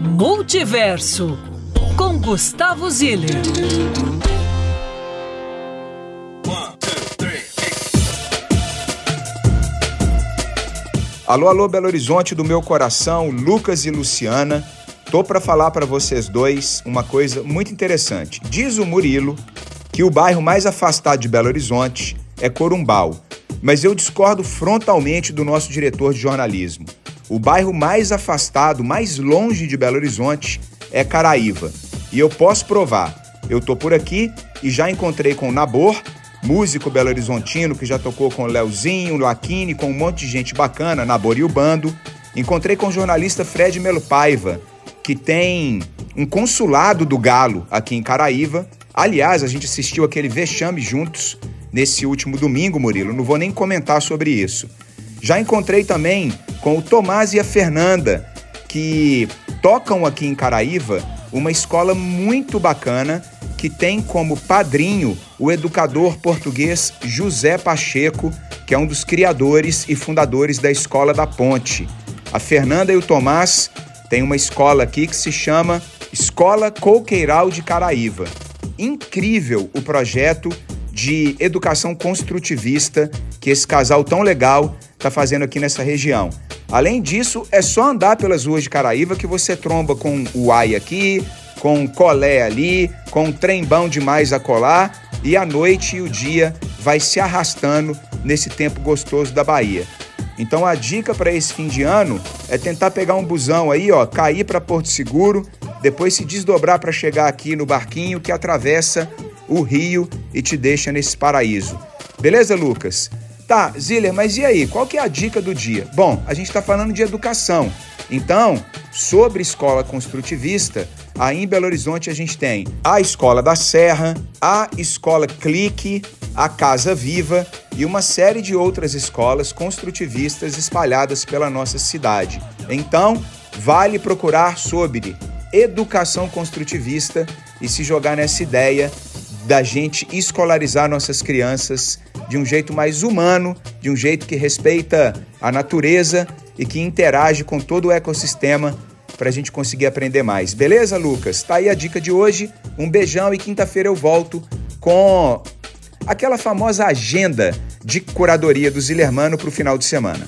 Multiverso com Gustavo Ziller. Alô, alô, Belo Horizonte do meu coração, Lucas e Luciana. Tô para falar para vocês dois uma coisa muito interessante. Diz o Murilo que o bairro mais afastado de Belo Horizonte é Corumbau, mas eu discordo frontalmente do nosso diretor de jornalismo. O bairro mais afastado, mais longe de Belo Horizonte é Caraíva. E eu posso provar. Eu tô por aqui e já encontrei com o Nabor, músico belo horizontino que já tocou com o Leozinho, Laquini, com um monte de gente bacana, Nabor e o bando. Encontrei com o jornalista Fred Melo Paiva, que tem um consulado do Galo aqui em Caraíva. Aliás, a gente assistiu aquele vexame juntos nesse último domingo, Murilo. Não vou nem comentar sobre isso. Já encontrei também com o Tomás e a Fernanda, que tocam aqui em Caraíva uma escola muito bacana que tem como padrinho o educador português José Pacheco, que é um dos criadores e fundadores da Escola da Ponte. A Fernanda e o Tomás têm uma escola aqui que se chama Escola Coqueiral de Caraíva. Incrível o projeto de educação construtivista que esse casal tão legal está fazendo aqui nessa região. Além disso, é só andar pelas ruas de Caraíva que você tromba com o AI aqui, com o colé ali, com um trembão demais a colar e a noite e o dia vai se arrastando nesse tempo gostoso da Bahia. Então a dica para esse fim de ano é tentar pegar um busão aí, ó, cair para Porto Seguro, depois se desdobrar para chegar aqui no barquinho que atravessa o rio e te deixa nesse paraíso. Beleza, Lucas? Tá, Ziller, mas e aí? Qual que é a dica do dia? Bom, a gente está falando de educação. Então, sobre escola construtivista, aí em Belo Horizonte a gente tem a Escola da Serra, a Escola Clique, a Casa Viva e uma série de outras escolas construtivistas espalhadas pela nossa cidade. Então, vale procurar sobre educação construtivista e se jogar nessa ideia da gente escolarizar nossas crianças de um jeito mais humano, de um jeito que respeita a natureza e que interage com todo o ecossistema para a gente conseguir aprender mais. Beleza, Lucas? Tá aí a dica de hoje. Um beijão e quinta-feira eu volto com aquela famosa agenda de curadoria do Zilermano para o final de semana.